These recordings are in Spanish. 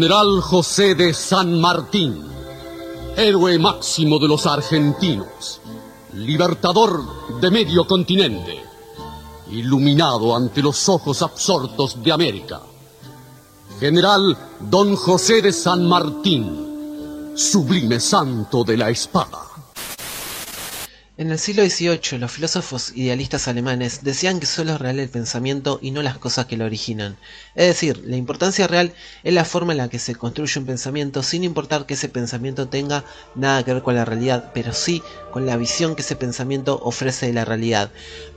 General José de San Martín, héroe máximo de los argentinos, libertador de medio continente, iluminado ante los ojos absortos de América. General Don José de San Martín, sublime santo de la espada. En el siglo XVIII, los filósofos idealistas alemanes decían que solo es real el pensamiento y no las cosas que lo originan. Es decir, la importancia real es la forma en la que se construye un pensamiento sin importar que ese pensamiento tenga nada que ver con la realidad, pero sí con la visión que ese pensamiento ofrece de la realidad.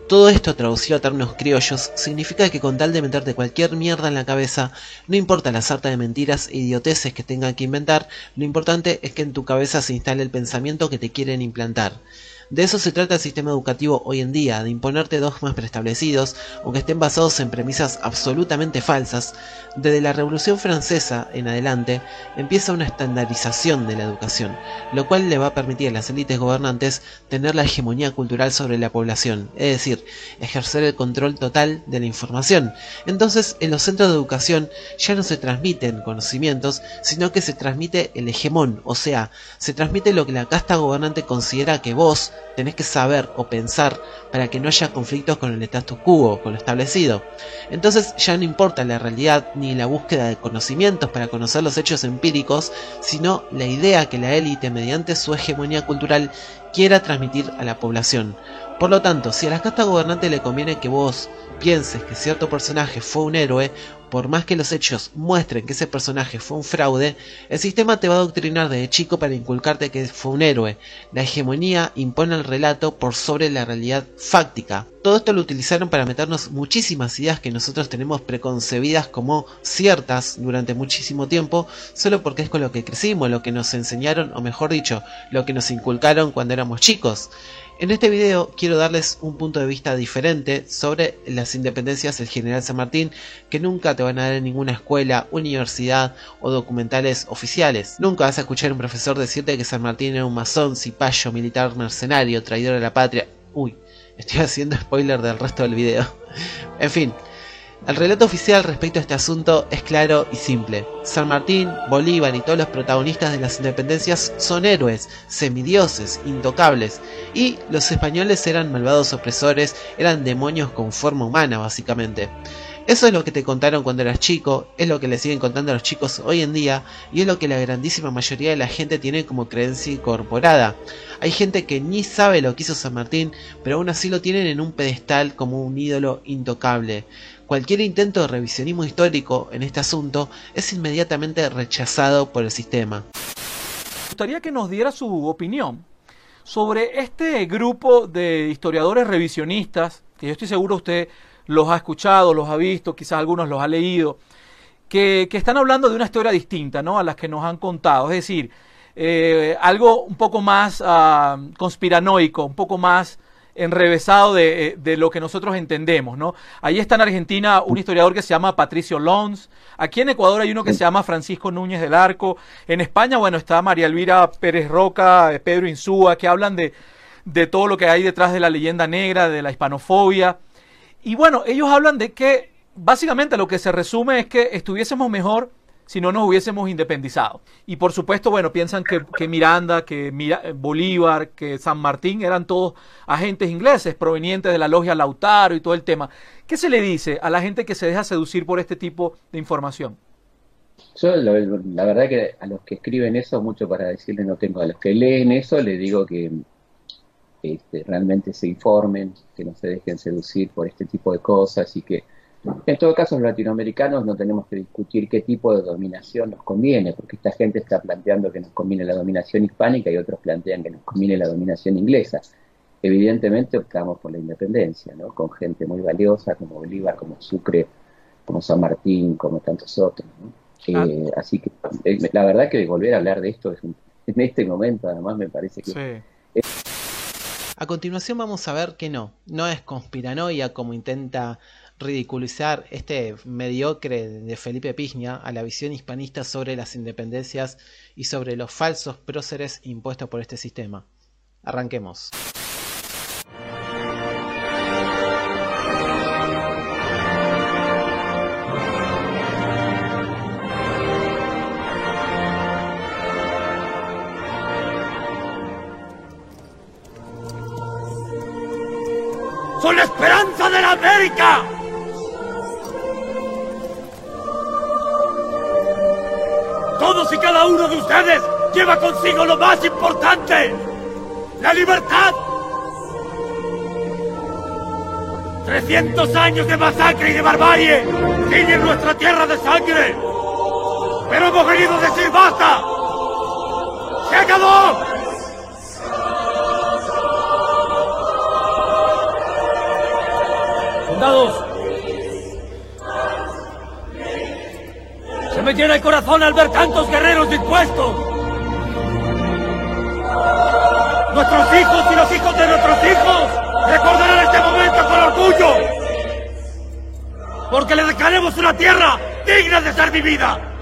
Todo esto traducido a términos criollos significa que con tal de meterte cualquier mierda en la cabeza, no importa la sarta de mentiras e idioteces que tengan que inventar, lo importante es que en tu cabeza se instale el pensamiento que te quieren implantar. De eso se trata el sistema educativo hoy en día, de imponerte dogmas preestablecidos, aunque estén basados en premisas absolutamente falsas. Desde la Revolución Francesa en adelante empieza una estandarización de la educación, lo cual le va a permitir a las élites gobernantes tener la hegemonía cultural sobre la población, es decir, ejercer el control total de la información. Entonces, en los centros de educación ya no se transmiten conocimientos, sino que se transmite el hegemón, o sea, se transmite lo que la casta gobernante considera que vos, tenés que saber o pensar para que no haya conflictos con el status quo, con lo establecido. Entonces ya no importa la realidad ni la búsqueda de conocimientos para conocer los hechos empíricos, sino la idea que la élite mediante su hegemonía cultural quiera transmitir a la población. Por lo tanto, si a la casta gobernante le conviene que vos pienses que cierto personaje fue un héroe, por más que los hechos muestren que ese personaje fue un fraude, el sistema te va a adoctrinar desde chico para inculcarte que fue un héroe. La hegemonía impone el relato por sobre la realidad fáctica. Todo esto lo utilizaron para meternos muchísimas ideas que nosotros tenemos preconcebidas como ciertas durante muchísimo tiempo, solo porque es con lo que crecimos, lo que nos enseñaron, o mejor dicho, lo que nos inculcaron cuando éramos chicos. En este video quiero darles un punto de vista diferente sobre las independencias del general San Martín que nunca te van a dar en ninguna escuela, universidad o documentales oficiales. Nunca vas a escuchar a un profesor decirte que San Martín era un masón, cipayo, militar, mercenario, traidor a la patria. Uy, estoy haciendo spoiler del resto del video. en fin, el relato oficial respecto a este asunto es claro y simple. San Martín, Bolívar y todos los protagonistas de las independencias son héroes, semidioses, intocables, y los españoles eran malvados opresores, eran demonios con forma humana básicamente. Eso es lo que te contaron cuando eras chico, es lo que le siguen contando a los chicos hoy en día y es lo que la grandísima mayoría de la gente tiene como creencia incorporada. Hay gente que ni sabe lo que hizo San Martín, pero aún así lo tienen en un pedestal como un ídolo intocable. Cualquier intento de revisionismo histórico en este asunto es inmediatamente rechazado por el sistema. Me gustaría que nos diera su opinión sobre este grupo de historiadores revisionistas, que yo estoy seguro usted los ha escuchado, los ha visto, quizás algunos los ha leído, que, están hablando de una historia distinta ¿no? a las que nos han contado. Es decir, eh, algo un poco más ah, conspiranoico, un poco más enrevesado eh, de, lo que nosotros entendemos, ¿no? Ahí está en Argentina un historiador que se llama Patricio Lons, aquí en Ecuador hay uno que se llama Francisco Núñez del Arco, en España, bueno, está María Elvira Pérez Roca, eh, Pedro Insúa, que hablan de, de todo lo que hay detrás de la leyenda negra, de la hispanofobia, y bueno, ellos hablan de que básicamente lo que se resume es que estuviésemos mejor si no nos hubiésemos independizado. Y por supuesto, bueno, piensan que, Miranda, que Bolívar, que San Martín eran todos agentes ingleses provenientes de la logia Lautaro y todo el tema. ¿Qué se le dice a la gente que se deja seducir por este tipo de información? Yo la, verdad que a los que escriben eso, mucho para decirles no tengo. A los que leen eso, les digo que este, realmente se informen, que no se dejen seducir por este tipo de cosas y que en todo caso, los latinoamericanos no tenemos que discutir qué tipo de dominación nos conviene, porque esta gente está planteando que nos conviene la dominación hispánica y otros plantean que nos conviene la dominación inglesa. Evidentemente optamos por la independencia, ¿no? Con gente muy valiosa como Bolívar, como Sucre, como San Martín, como tantos otros, ah. eh, así que eh, la verdad que volver a hablar de esto es en este momento además me parece que... A continuación vamos a ver que no, no es conspiranoia como intenta ridiculizar este mediocre de Felipe Piña a la visión hispanista sobre las independencias y sobre los falsos próceres impuestos por este sistema. Arranquemos. Todos y cada uno de ustedes lleva consigo lo más importante, la libertad. 300 años de masacre y de barbarie tiñen nuestra tierra de sangre. Pero hemos querido decir basta. ¡Se acabó! Se me llena el corazón al ver tantos guerreros dispuestos. Nuestros hijos y los hijos de nuestros hijos recordarán este momento con orgullo. Porque le dejaremos una tierra digna de ser vivida.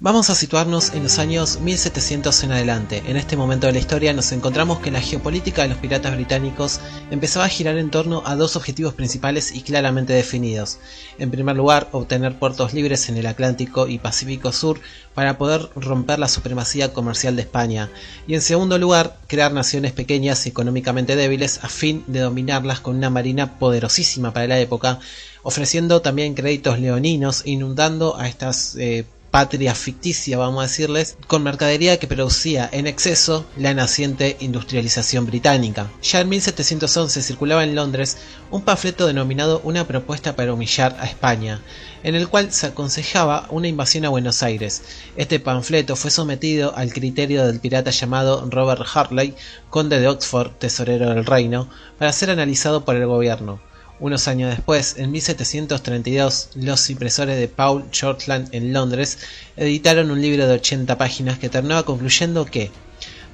Vamos a situarnos en los años 1700 en adelante. En este momento de la historia nos encontramos que la geopolítica de los piratas británicos empezaba a girar en torno a dos objetivos principales y claramente definidos. En primer lugar, obtener puertos libres en el Atlántico y Pacífico Sur para poder romper la supremacía comercial de España. Y en segundo lugar, crear naciones pequeñas y económicamente débiles a fin de dominarlas con una marina poderosísima para la época, ofreciendo también créditos leoninos, inundando a estas eh, patria ficticia, vamos a decirles, con mercadería que producía en exceso la naciente industrialización británica. Ya en 1711 circulaba en Londres un panfleto denominado Una propuesta para humillar a España, en el cual se aconsejaba una invasión a Buenos Aires. Este panfleto fue sometido al criterio del pirata llamado Robert Harley, conde de Oxford, tesorero del reino, para ser analizado por el gobierno. Unos años después, en 1732, los impresores de Paul Shortland en Londres editaron un libro de 80 páginas que terminaba concluyendo que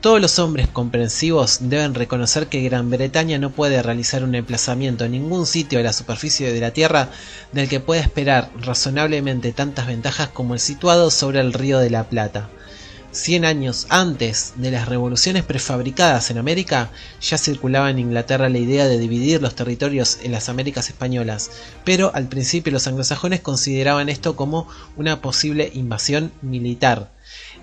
todos los hombres comprensivos deben reconocer que Gran Bretaña no puede realizar un emplazamiento en ningún sitio de la superficie de la Tierra del que pueda esperar razonablemente tantas ventajas como el situado sobre el río de la Plata. Cien años antes de las revoluciones prefabricadas en América, ya circulaba en Inglaterra la idea de dividir los territorios en las Américas españolas, pero al principio los anglosajones consideraban esto como una posible invasión militar.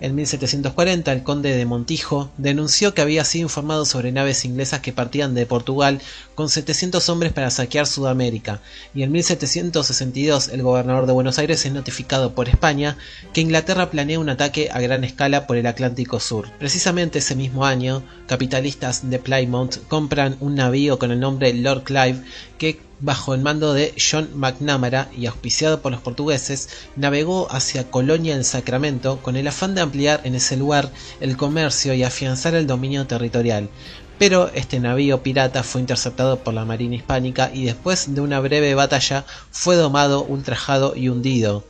En 1740 el conde de Montijo denunció que había sido informado sobre naves inglesas que partían de Portugal con 700 hombres para saquear Sudamérica, y en 1762 el gobernador de Buenos Aires es notificado por España que Inglaterra planea un ataque a gran escala por el Atlántico Sur. Precisamente ese mismo año, capitalistas de Plymouth compran un navío con el nombre Lord Clive que bajo el mando de John McNamara y auspiciado por los portugueses, navegó hacia Colonia en Sacramento con el afán de ampliar en ese lugar el comercio y afianzar el dominio territorial. Pero este navío pirata fue interceptado por la Marina Hispánica y después de una breve batalla fue domado, ultrajado y hundido.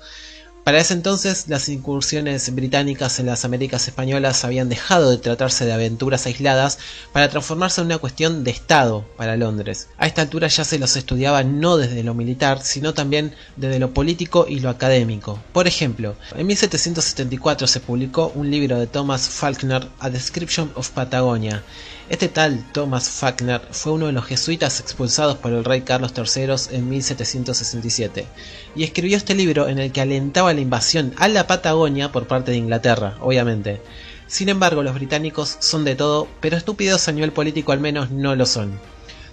Para ese entonces, las incursiones británicas en las Américas españolas habían dejado de tratarse de aventuras aisladas para transformarse en una cuestión de Estado para Londres. A esta altura ya se los estudiaba no desde lo militar, sino también desde lo político y lo académico. Por ejemplo, en 1774 se publicó un libro de Thomas Falkner, A Description of Patagonia, este tal Thomas Falkner fue uno de los jesuitas expulsados por el rey Carlos III en 1767 y escribió este libro en el que alentaba la invasión a la Patagonia por parte de Inglaterra, obviamente. Sin embargo, los británicos son de todo, pero estúpidos a nivel político al menos no lo son.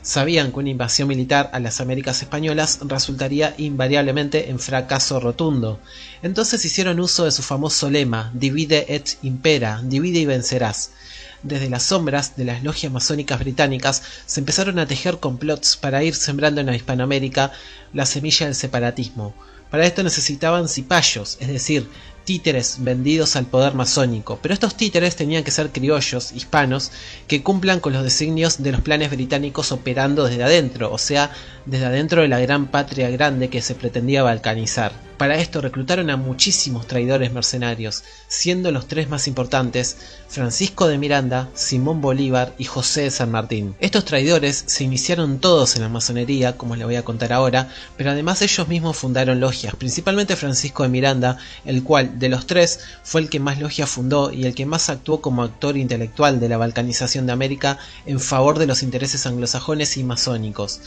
Sabían que una invasión militar a las Américas españolas resultaría invariablemente en fracaso rotundo. Entonces hicieron uso de su famoso lema, divide et impera, divide y vencerás desde las sombras de las logias masónicas británicas se empezaron a tejer complots para ir sembrando en la Hispanoamérica la semilla del separatismo. Para esto necesitaban cipayos, es decir, títeres vendidos al poder masónico, pero estos títeres tenían que ser criollos, hispanos, que cumplan con los designios de los planes británicos operando desde adentro, o sea, desde adentro de la gran patria grande que se pretendía balcanizar. Para esto reclutaron a muchísimos traidores mercenarios, siendo los tres más importantes Francisco de Miranda, Simón Bolívar y José de San Martín. Estos traidores se iniciaron todos en la masonería, como les voy a contar ahora, pero además ellos mismos fundaron logias, principalmente Francisco de Miranda, el cual de los tres fue el que más logias fundó y el que más actuó como actor intelectual de la balcanización de América en favor de los intereses anglosajones y masónicos.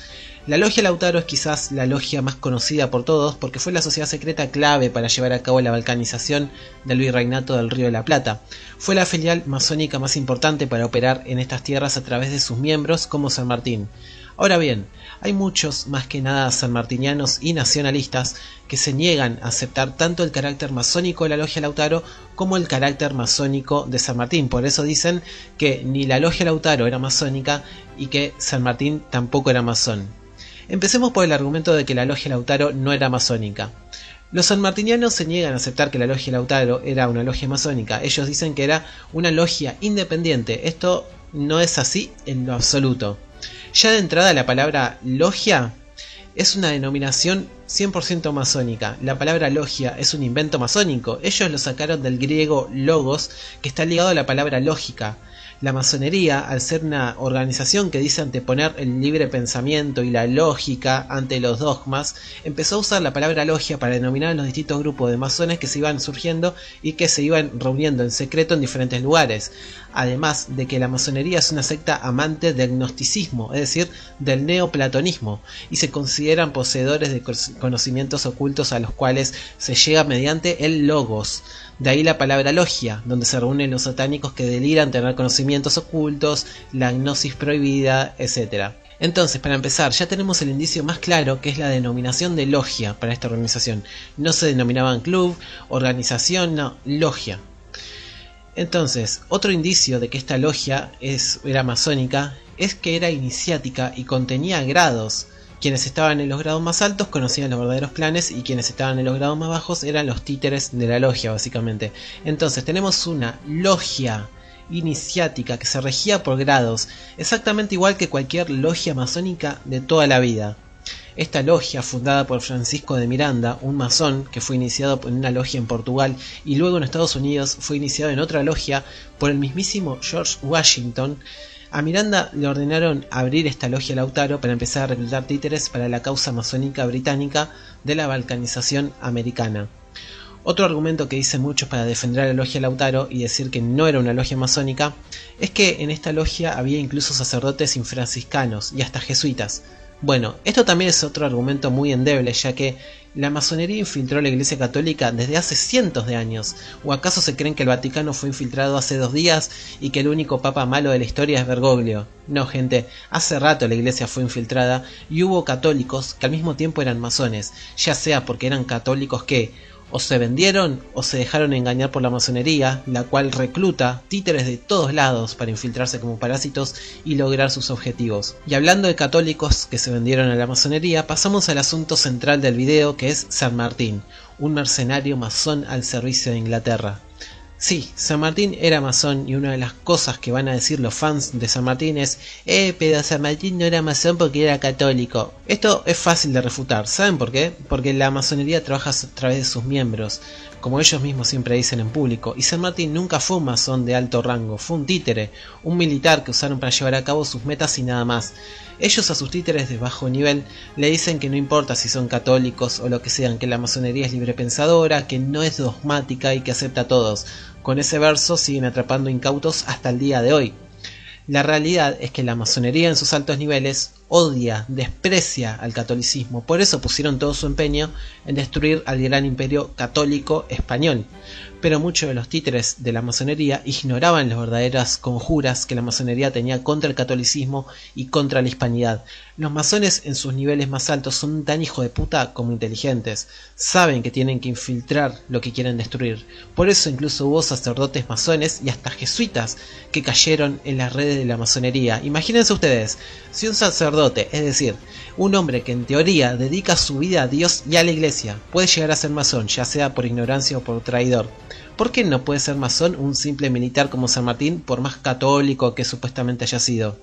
La logia Lautaro es quizás la logia más conocida por todos porque fue la sociedad secreta clave para llevar a cabo la balcanización del virreinato del Río de la Plata. Fue la filial masónica más importante para operar en estas tierras a través de sus miembros como San Martín. Ahora bien, hay muchos, más que nada sanmartinianos y nacionalistas, que se niegan a aceptar tanto el carácter masónico de la logia Lautaro como el carácter masónico de San Martín. Por eso dicen que ni la logia Lautaro era masónica y que San Martín tampoco era masón. Empecemos por el argumento de que la logia Lautaro no era masónica. Los sanmartinianos se niegan a aceptar que la logia Lautaro era una logia masónica. Ellos dicen que era una logia independiente. Esto no es así en lo absoluto. Ya de entrada la palabra logia es una denominación 100% masónica. La palabra logia es un invento masónico. Ellos lo sacaron del griego logos, que está ligado a la palabra lógica. La masonería, al ser una organización que dice anteponer el libre pensamiento y la lógica ante los dogmas, empezó a usar la palabra logia para denominar a los distintos grupos de masones que se iban surgiendo y que se iban reuniendo en secreto en diferentes lugares. Además de que la masonería es una secta amante del gnosticismo, es decir, del neoplatonismo, y se consideran poseedores de conocimientos ocultos a los cuales se llega mediante el logos. De ahí la palabra logia, donde se reúnen los satánicos que deliran tener conocimientos ocultos, la gnosis prohibida, etc. Entonces, para empezar, ya tenemos el indicio más claro que es la denominación de logia para esta organización. No se denominaban club, organización, no, logia. Entonces, otro indicio de que esta logia es, era masónica es que era iniciática y contenía grados. Quienes estaban en los grados más altos conocían los verdaderos clanes y quienes estaban en los grados más bajos eran los títeres de la logia, básicamente. Entonces tenemos una logia iniciática que se regía por grados, exactamente igual que cualquier logia masónica de toda la vida. Esta logia, fundada por Francisco de Miranda, un masón que fue iniciado en una logia en Portugal y luego en Estados Unidos fue iniciado en otra logia por el mismísimo George Washington, a Miranda le ordenaron abrir esta logia Lautaro para empezar a reclutar títeres para la causa masónica británica de la balcanización americana. Otro argumento que dicen muchos para defender a la logia Lautaro y decir que no era una logia masónica es que en esta logia había incluso sacerdotes infranciscanos y hasta jesuitas, bueno, esto también es otro argumento muy endeble, ya que la masonería infiltró la Iglesia Católica desde hace cientos de años. ¿O acaso se creen que el Vaticano fue infiltrado hace dos días y que el único papa malo de la historia es Bergoglio? No, gente, hace rato la Iglesia fue infiltrada y hubo católicos que al mismo tiempo eran masones, ya sea porque eran católicos que o se vendieron o se dejaron engañar por la masonería, la cual recluta títeres de todos lados para infiltrarse como parásitos y lograr sus objetivos. Y hablando de católicos que se vendieron a la masonería, pasamos al asunto central del video que es San Martín, un mercenario masón al servicio de Inglaterra. Sí, San Martín era masón y una de las cosas que van a decir los fans de San Martín es Eh, pero San Martín no era masón porque era católico. Esto es fácil de refutar, ¿saben por qué? Porque la masonería trabaja a través de sus miembros, como ellos mismos siempre dicen en público, y San Martín nunca fue un masón de alto rango, fue un títere, un militar que usaron para llevar a cabo sus metas y nada más. Ellos a sus títeres de bajo nivel le dicen que no importa si son católicos o lo que sean, que la masonería es libre pensadora, que no es dogmática y que acepta a todos. Con ese verso siguen atrapando incautos hasta el día de hoy. La realidad es que la masonería en sus altos niveles odia, desprecia al catolicismo, por eso pusieron todo su empeño en destruir al gran imperio católico español pero muchos de los títeres de la masonería ignoraban las verdaderas conjuras que la masonería tenía contra el catolicismo y contra la hispanidad. Los masones en sus niveles más altos son tan hijo de puta como inteligentes, saben que tienen que infiltrar lo que quieren destruir. Por eso incluso hubo sacerdotes masones y hasta jesuitas que cayeron en las redes de la masonería. Imagínense ustedes, si un sacerdote, es decir, un hombre que en teoría dedica su vida a Dios y a la iglesia, puede llegar a ser masón, ya sea por ignorancia o por traidor, ¿Por qué no puede ser masón un simple militar como San Martín, por más católico que supuestamente haya sido?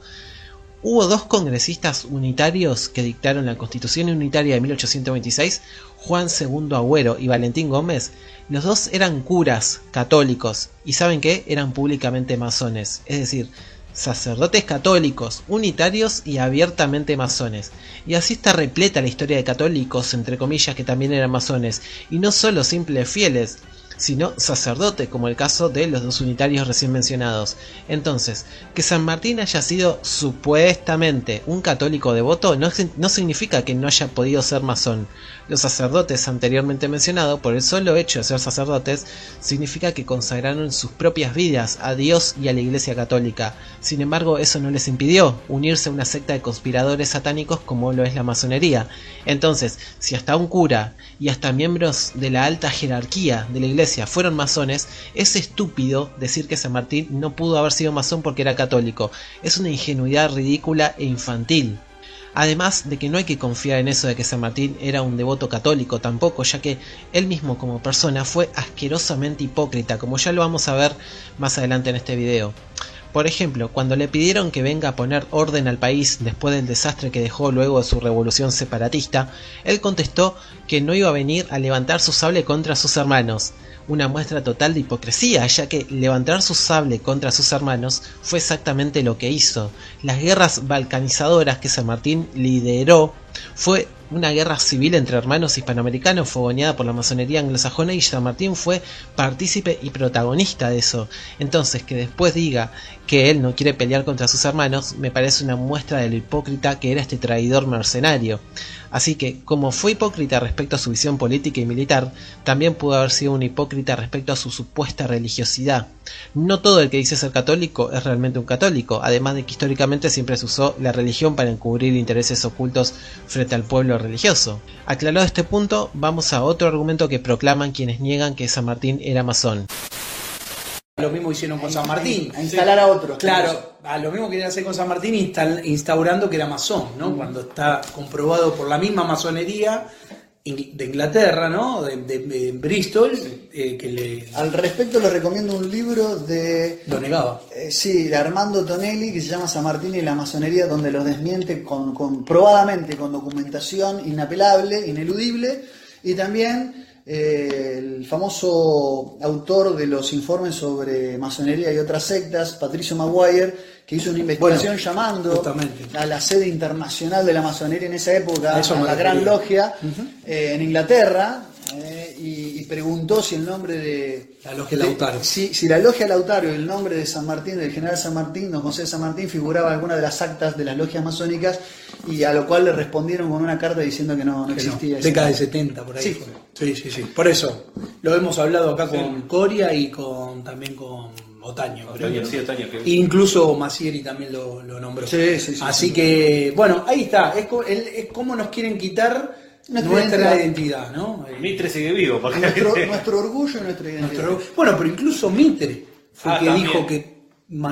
Hubo dos congresistas unitarios que dictaron la Constitución Unitaria de 1826, Juan II Agüero y Valentín Gómez. Los dos eran curas católicos y saben qué, eran públicamente masones. Es decir, sacerdotes católicos, unitarios y abiertamente masones. Y así está repleta la historia de católicos, entre comillas, que también eran masones, y no solo simples fieles, sino sacerdote, como el caso de los dos unitarios recién mencionados. Entonces, que San Martín haya sido supuestamente un católico devoto no, no significa que no haya podido ser masón. Los sacerdotes anteriormente mencionados, por el solo hecho de ser sacerdotes, significa que consagraron sus propias vidas a Dios y a la Iglesia Católica. Sin embargo, eso no les impidió unirse a una secta de conspiradores satánicos como lo es la masonería. Entonces, si hasta un cura y hasta miembros de la alta jerarquía de la Iglesia fueron masones, es estúpido decir que San Martín no pudo haber sido masón porque era católico. Es una ingenuidad ridícula e infantil. Además de que no hay que confiar en eso de que San Martín era un devoto católico tampoco, ya que él mismo como persona fue asquerosamente hipócrita, como ya lo vamos a ver más adelante en este video. Por ejemplo, cuando le pidieron que venga a poner orden al país después del desastre que dejó luego de su revolución separatista, él contestó que no iba a venir a levantar su sable contra sus hermanos, una muestra total de hipocresía, ya que levantar su sable contra sus hermanos fue exactamente lo que hizo. Las guerras balcanizadoras que San Martín lideró fue una guerra civil entre hermanos hispanoamericanos fogoneada por la masonería anglosajona y San Martín fue partícipe y protagonista de eso. Entonces, que después diga que él no quiere pelear contra sus hermanos, me parece una muestra de lo hipócrita que era este traidor mercenario. Así que, como fue hipócrita respecto a su visión política y militar, también pudo haber sido un hipócrita respecto a su supuesta religiosidad. No todo el que dice ser católico es realmente un católico, además de que históricamente siempre se usó la religión para encubrir intereses ocultos frente al pueblo religioso. Aclarado este punto, vamos a otro argumento que proclaman quienes niegan que San Martín era masón. Lo mismo hicieron con San Martín. A instalar a otros. Claro, a lo mismo querían hacer con San Martín instaurando que era masón, ¿no? Cuando está comprobado por la misma masonería de Inglaterra, ¿no? De, Bristol, eh, que le... Al respecto les recomiendo un libro de... Lo negaba. Eh, sí, de Armando Tonelli, que se llama San Martín y la masonería, donde los desmiente con, comprobadamente, con documentación inapelable, ineludible, y también eh, el famoso autor de los informes sobre masonería y otras sectas, Patricio Maguire, que hizo una investigación llamando a la sede internacional de la masonería en esa época, a, la Gran Logia, eh, en Inglaterra, eh, y, preguntó si el nombre de... La Logia Lautario. Si, si, la Logia Lautario y el nombre de San Martín, del general San Martín, don José San Martín, figuraba en alguna de las actas de las logias masónicas, y a lo cual le respondieron con una carta diciendo que no, existía. Década de 70, por ahí. Sí. sí, sí, sí. Por eso, lo hemos hablado acá con Coria y con también con Otaño. Otaño, sí, Otaño Incluso Massieri también lo, nombró. Sí, sí, sí. Así que, bueno, ahí está. Es, es cómo nos quieren quitar nuestra, identidad, ¿no? Mitre sigue vivo. Nuestro, nuestro, orgullo y nuestra identidad. bueno, pero incluso Mitre fue ah, que dijo que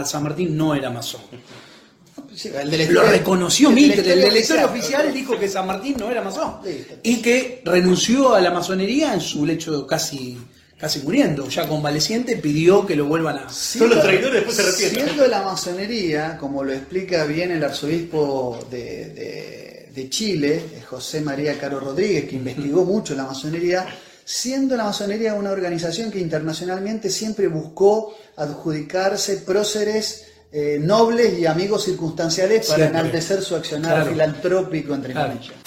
San Martín no era masón. Lo reconoció Mitre, el del oficial dijo que San Martín no era masón. Y que renunció a la masonería en su lecho casi casi muriendo, ya convaleciente, pidió que lo vuelvan a... Son los traidores, después se arrepienten. Siendo la masonería, como lo explica bien el arzobispo de, de Chile, José María Caro Rodríguez, que investigó mucho la masonería, siendo la masonería una organización que internacionalmente siempre buscó adjudicarse próceres eh, nobles y amigos circunstanciales para enaltecer su accionar filantrópico, entre comillas.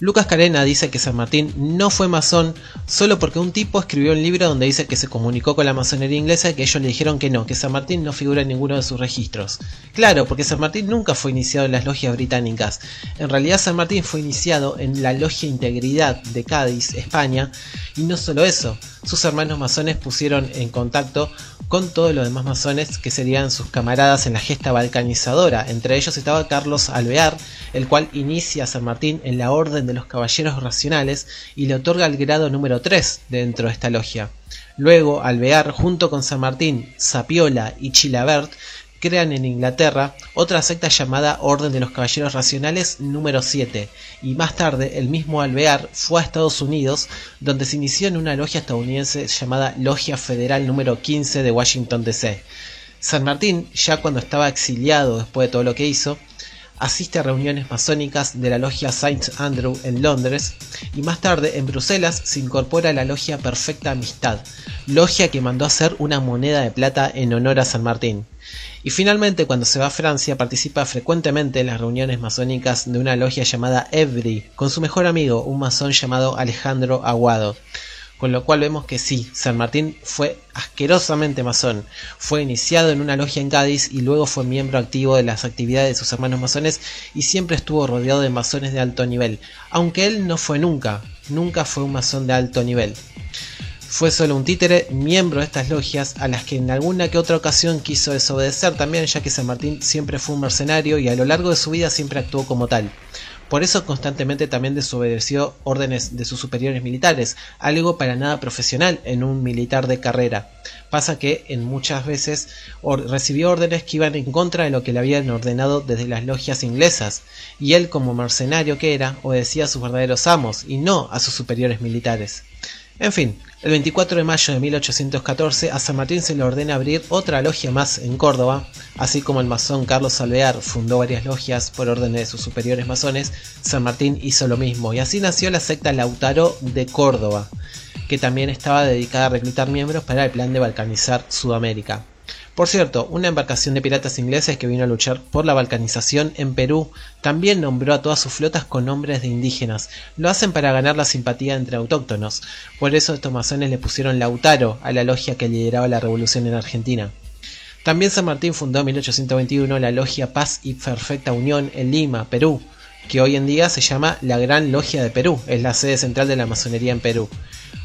Lucas Carena dice que San Martín no fue masón solo porque un tipo escribió un libro donde dice que se comunicó con la masonería inglesa y que ellos le dijeron que no, que San Martín no figura en ninguno de sus registros. Claro, porque San Martín nunca fue iniciado en las logias británicas. En realidad San Martín fue iniciado en la Logia Integridad de Cádiz, España, y no solo eso, sus hermanos masones pusieron en contacto con todos los demás masones que serían sus camaradas en la gesta balcanizadora. Entre ellos estaba Carlos Alvear, el cual inicia a San Martín en la Orden de los Caballeros Racionales y le otorga el grado número 3 dentro de esta logia. Luego, Alvear, junto con San Martín, Sapiola y Chilabert, crean en Inglaterra otra secta llamada Orden de los Caballeros Racionales número 7 y más tarde el mismo Alvear fue a Estados Unidos donde se inició en una logia estadounidense llamada Logia Federal número 15 de Washington DC. San Martín, ya cuando estaba exiliado después de todo lo que hizo, asiste a reuniones masónicas de la logia Saint Andrew en Londres y más tarde en Bruselas se incorpora a la logia Perfecta Amistad, logia que mandó hacer una moneda de plata en honor a San Martín Y finalmente, cuando se va a Francia, participa frecuentemente en las reuniones masónicas de una logia llamada Evry, con su mejor amigo, un masón llamado Alejandro Aguado. Con lo cual vemos que sí, San Martín fue asquerosamente masón. Fue iniciado en una logia en Cádiz y luego fue miembro activo de las actividades de sus hermanos masones y siempre estuvo rodeado de masones de alto nivel, aunque él no fue nunca, nunca fue un masón de alto nivel. Fue solo un títere, miembro de estas logias, a las que en alguna que otra ocasión quiso desobedecer también, ya que San Martín siempre fue un mercenario y a lo largo de su vida siempre actuó como tal. Por eso constantemente también desobedeció órdenes de sus superiores militares, algo para nada profesional en un militar de carrera. Pasa que en muchas veces recibió órdenes que iban en contra de lo que le habían ordenado desde las logias inglesas, y él como mercenario que era, obedecía a sus verdaderos amos y no a sus superiores militares. En fin, el 24 de mayo de 1814 a San Martín se le ordena abrir otra logia más en Córdoba, así como el masón Carlos Alvear fundó varias logias por orden de sus superiores masones, San Martín hizo lo mismo y así nació la secta Lautaro de Córdoba, que también estaba dedicada a reclutar miembros para el plan de balcanizar Sudamérica. Por cierto, una embarcación de piratas ingleses que vino a luchar por la balcanización en Perú también nombró a todas sus flotas con nombres de indígenas. Lo hacen para ganar la simpatía entre autóctonos. Por eso estos masones le pusieron Lautaro a la logia que lideraba la revolución en Argentina. También San Martín fundó en 1821 la Logia Paz y Perfecta Unión en Lima, Perú, que hoy en día se llama la Gran Logia de Perú, es la sede central de la masonería en Perú.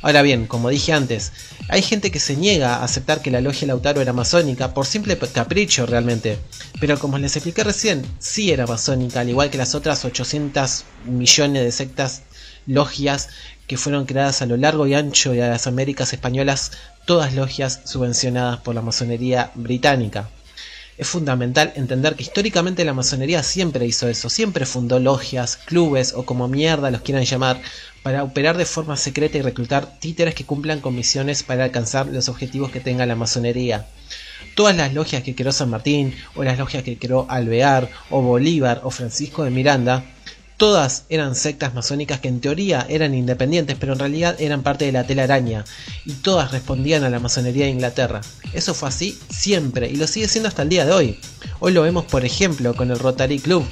Ahora bien, como dije antes, hay gente que se niega a aceptar que la logia Lautaro era masónica por simple capricho realmente. Pero como les expliqué recién, sí era masónica, al igual que las otras 800 millones de sectas logias que fueron creadas a lo largo y ancho de las Américas españolas, todas logias subvencionadas por la masonería británica. Es fundamental entender que históricamente la masonería siempre hizo eso, siempre fundó logias, clubes o como mierda los quieran llamar, para operar de forma secreta y reclutar títeres que cumplan con misiones para alcanzar los objetivos que tenga la masonería. Todas las logias que creó San Martín, o las logias que creó Alvear, o Bolívar, o Francisco de Miranda, todas eran sectas masónicas que en teoría eran independientes, pero en realidad eran parte de la telaraña, y todas respondían a la masonería de Inglaterra. Eso fue así siempre, y lo sigue siendo hasta el día de hoy. Hoy lo vemos, por ejemplo, con el Rotary Club,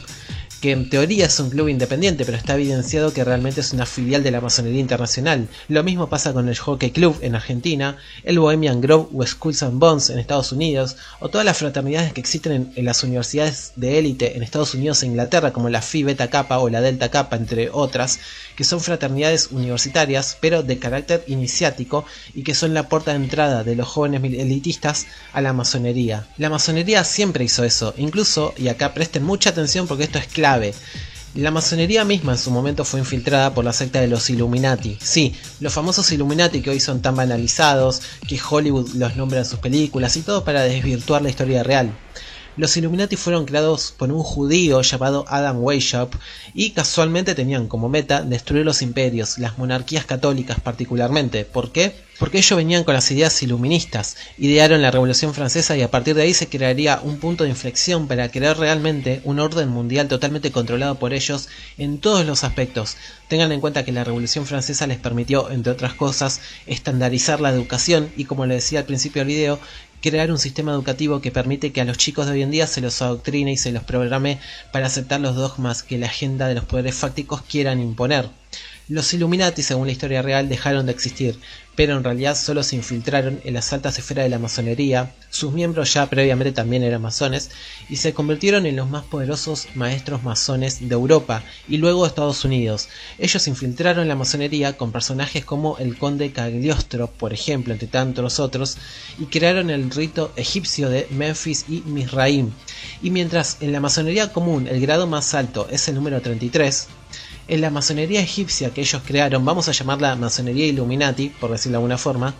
que en teoría es un club independiente, pero está evidenciado que realmente es una filial de la masonería internacional. Lo mismo pasa con el Hockey Club en Argentina, el Bohemian Grove o Schools and Bonds en Estados Unidos, o todas las fraternidades que existen en, las universidades de élite en Estados Unidos e Inglaterra, como la Phi Beta Kappa o la Delta Kappa, entre otras, que son fraternidades universitarias, pero de carácter iniciático y que son la puerta de entrada de los jóvenes elitistas a la masonería. La masonería siempre hizo eso, incluso, y acá presten mucha atención porque esto es clave, la masonería misma en su momento fue infiltrada por la secta de los Illuminati. Sí, los famosos Illuminati que hoy son tan banalizados, que Hollywood los nombra en sus películas y todo para desvirtuar la historia real. Los Illuminati fueron creados por un judío llamado Adam Weishaupt y casualmente tenían como meta destruir los imperios, las monarquías católicas particularmente. ¿Por qué? Porque ellos venían con las ideas iluministas, idearon la Revolución Francesa y a partir de ahí se crearía un punto de inflexión para crear realmente un orden mundial totalmente controlado por ellos en todos los aspectos. Tengan en cuenta que la Revolución Francesa les permitió, entre otras cosas, estandarizar la educación y como le decía al principio del video, crear un sistema educativo que permite que a los chicos de hoy en día se los adoctrine y se los programe para aceptar los dogmas que la agenda de los poderes fácticos quieran imponer. Los Illuminati, según la historia real, dejaron de existir, pero en realidad solo se infiltraron en las altas esferas de la masonería, sus miembros ya previamente también eran masones, y se convirtieron en los más poderosos maestros masones de Europa y luego de Estados Unidos. Ellos infiltraron la masonería con personajes como el conde Cagliostro, por ejemplo, entre tantos otros, y crearon el rito egipcio de Memphis y Misraim. Y mientras en la masonería común el grado más alto es el número 33, en la masonería egipcia que ellos crearon, vamos a llamarla masonería Illuminati, por decirlo de alguna forma,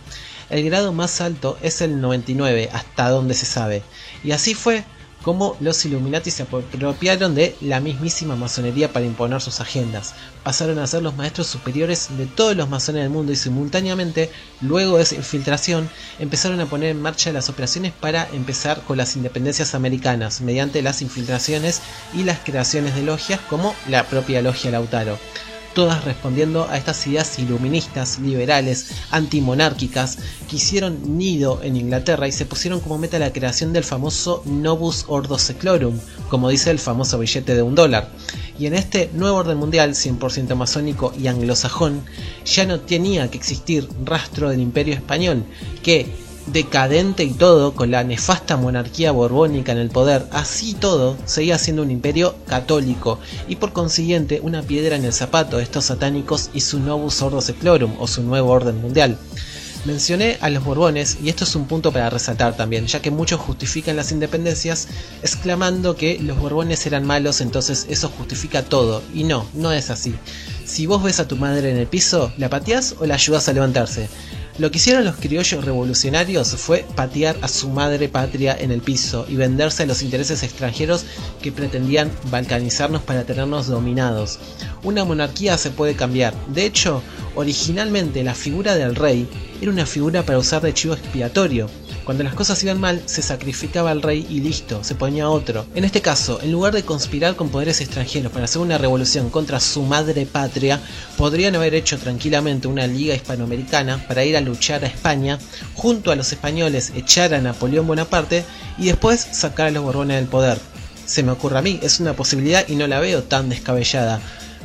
el grado más alto es el 99, hasta donde se sabe. Y así fue cómo los Illuminati se apropiaron de la mismísima masonería para imponer sus agendas. Pasaron a ser los maestros superiores de todos los masones del mundo y simultáneamente, luego de esa infiltración, empezaron a poner en marcha las operaciones para empezar con las independencias americanas, mediante las infiltraciones y las creaciones de logias como la propia logia Lautaro. Todas respondiendo a estas ideas iluministas, liberales, antimonárquicas, que hicieron nido en Inglaterra y se pusieron como meta la creación del famoso Novus Ordo Seclorum, como dice el famoso billete de un dólar. Y en este nuevo orden mundial, 100% masónico y anglosajón, ya no tenía que existir rastro del imperio español, que decadente y todo, con la nefasta monarquía borbónica en el poder, así todo, seguía siendo un imperio católico y por consiguiente una piedra en el zapato de estos satánicos y su Novus Ordo Seclorum o su nuevo orden mundial. Mencioné a los Borbones y esto es un punto para resaltar también, ya que muchos justifican las independencias exclamando que los Borbones eran malos, entonces eso justifica todo. Y no, no es así. Si vos ves a tu madre en el piso, ¿la pateás o la ayudas a levantarse? Lo que hicieron los criollos revolucionarios fue patear a su madre patria en el piso y venderse a los intereses extranjeros que pretendían balcanizarnos para tenernos dominados. Una monarquía se puede cambiar. De hecho, originalmente la figura del rey era una figura para usar de chivo expiatorio. Cuando las cosas iban mal, se sacrificaba al rey y listo, se ponía otro. En este caso, en lugar de conspirar con poderes extranjeros para hacer una revolución contra su madre patria, podrían haber hecho tranquilamente una liga hispanoamericana para ir a luchar a España, junto a los españoles echar a Napoleón Bonaparte y después sacar a los Borbones del poder. Se me ocurre a mí, es una posibilidad y no la veo tan descabellada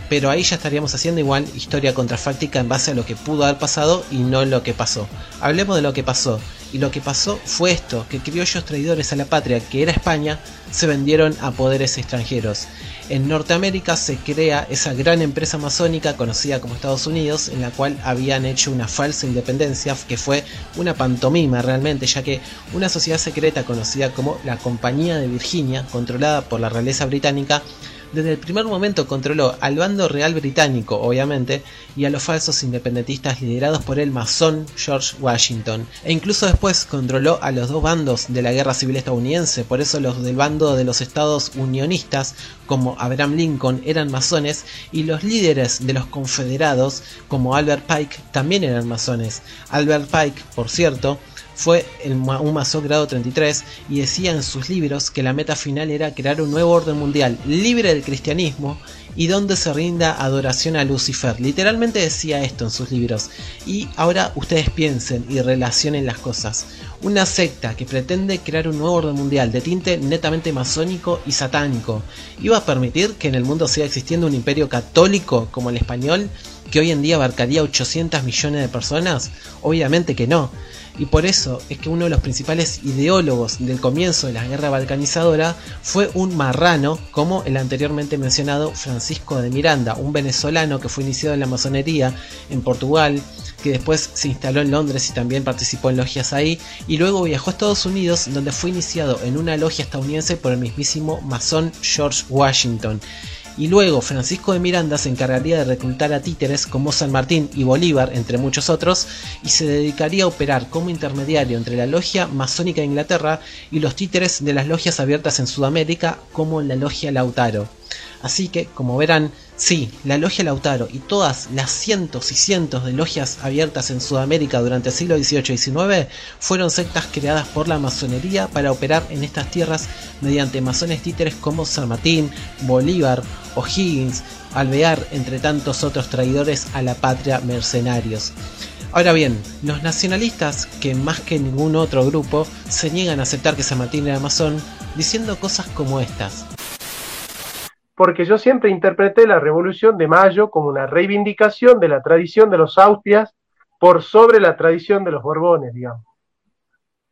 pero ahí ya estaríamos haciendo igual historia contrafáctica en base a lo que pudo haber pasado y no lo que pasó. Hablemos de lo que pasó. Y lo que pasó fue esto, que criollos traidores a la patria, que era España, se vendieron a poderes extranjeros. En Norteamérica se crea esa gran empresa masónica conocida como Estados Unidos, en la cual habían hecho una falsa independencia, que fue una pantomima realmente, ya que una sociedad secreta conocida como la Compañía de Virginia, controlada por la realeza británica, desde el primer momento controló al bando real británico, obviamente, y a los falsos independentistas liderados por el masón George Washington, e incluso después controló a los dos bandos de la guerra civil estadounidense, por eso los del bando de los estados unionistas, como Abraham Lincoln, eran masones, y los líderes de los confederados, como Albert Pike, también eran masones. Albert Pike, por cierto, fue un masón grado 33 y decía en sus libros que la meta final era crear un nuevo orden mundial libre del cristianismo y donde se rinda adoración a Lucifer. Literalmente decía esto en sus libros. Y ahora ustedes piensen y relacionen las cosas. Una secta que pretende crear un nuevo orden mundial de tinte netamente masónico y satánico, ¿iba a permitir que en el mundo siga existiendo un imperio católico como el español, que hoy en día abarcaría 800 millones de personas? Obviamente que no y por eso es que uno de los principales ideólogos del comienzo de la guerra balcanizadora fue un marrano como el anteriormente mencionado Francisco de Miranda, un venezolano que fue iniciado en la masonería en Portugal, que después se instaló en Londres y también participó en logias ahí, y luego viajó a Estados Unidos donde fue iniciado en una logia estadounidense por el mismísimo masón George Washington y luego Francisco de Miranda se encargaría de reclutar a títeres como San Martín y Bolívar, entre muchos otros, y se dedicaría a operar como intermediario entre la logia masónica de Inglaterra y los títeres de las logias abiertas en Sudamérica, como la logia Lautaro. Así que, como verán, sí, la logia Lautaro y todas las cientos y cientos de logias abiertas en Sudamérica durante el siglo XVIII y XIX fueron sectas creadas por la masonería para operar en estas tierras mediante masones títeres como San Martín, Bolívar, O'Higgins, Alvear, entre tantos otros traidores a la patria mercenarios. Ahora bien, los nacionalistas, que más que ningún otro grupo, se niegan a aceptar que San Martín era masón, diciendo cosas como estas porque yo siempre interpreté la Revolución de Mayo como una reivindicación de la tradición de los Austrias por sobre la tradición de los Borbones, digamos.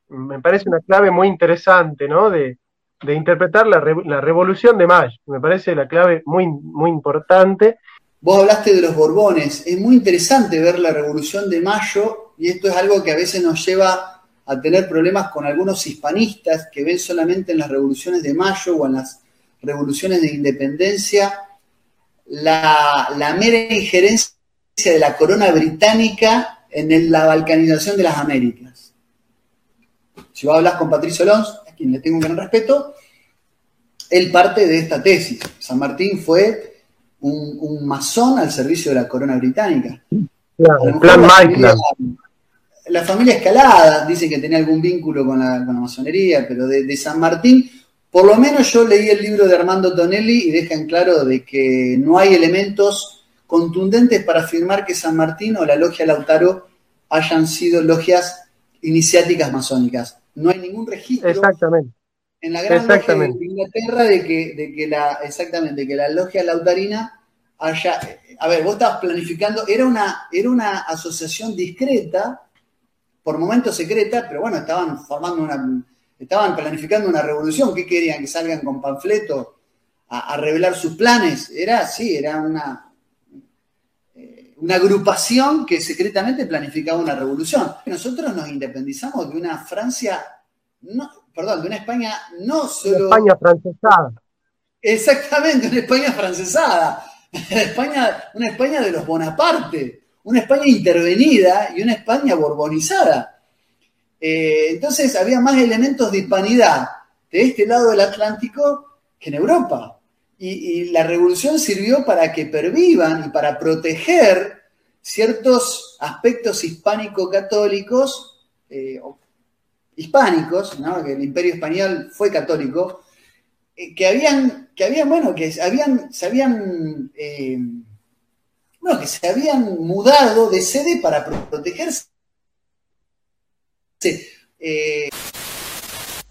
Me parece una clave muy interesante, ¿no? De, interpretar la, Revolución de Mayo. Me parece la clave muy, muy importante. Vos hablaste de los Borbones. Es muy interesante ver la Revolución de Mayo y esto es algo que a veces nos lleva a tener problemas con algunos hispanistas que ven solamente en las revoluciones de Mayo o en las revoluciones de independencia, la, mera injerencia de la corona británica en la balcanización de las Américas. Si vos hablas con Patricio Alonso, a quien le tengo un gran respeto, él parte de esta tesis. San Martín fue un, masón al servicio de la corona británica. el plan la la familia Escalada dice que tenía algún vínculo con la, masonería, pero de, San Martín por lo menos yo leí el libro de Armando Tonelli y deja en claro de que no hay elementos contundentes para afirmar que San Martín o la logia Lautaro hayan sido logias iniciáticas masónicas. No hay ningún registro Exactamente. en la gran logia de. Inglaterra de que, de que la, exactamente, que la logia lautarina haya, a ver, vos estabas planificando, era una, era una asociación discreta, por momentos secreta, pero bueno, estaban formando una, estaban planificando una revolución, ¿qué querían? Que salgan con panfletos a, a revelar sus planes, era, sí, era una, eh, una agrupación que secretamente planificaba una revolución. Nosotros nos independizamos de una Francia, no, perdón, de una España no Una solo... España francesada. Exactamente, una España francesada, una España, una España de los Bonaparte, una España intervenida y una España borbonizada. Eh, entonces había más elementos de hispanidad de este lado del Atlántico que en Europa. Y, la revolución sirvió para que pervivan y para proteger ciertos aspectos hispánico-católicos, eh, hispánicos, ¿no? que el imperio español fue católico, eh, que habían, que habían, bueno, que habían, se habían, que se habían mudado de sede para pro- protegerse. Eh,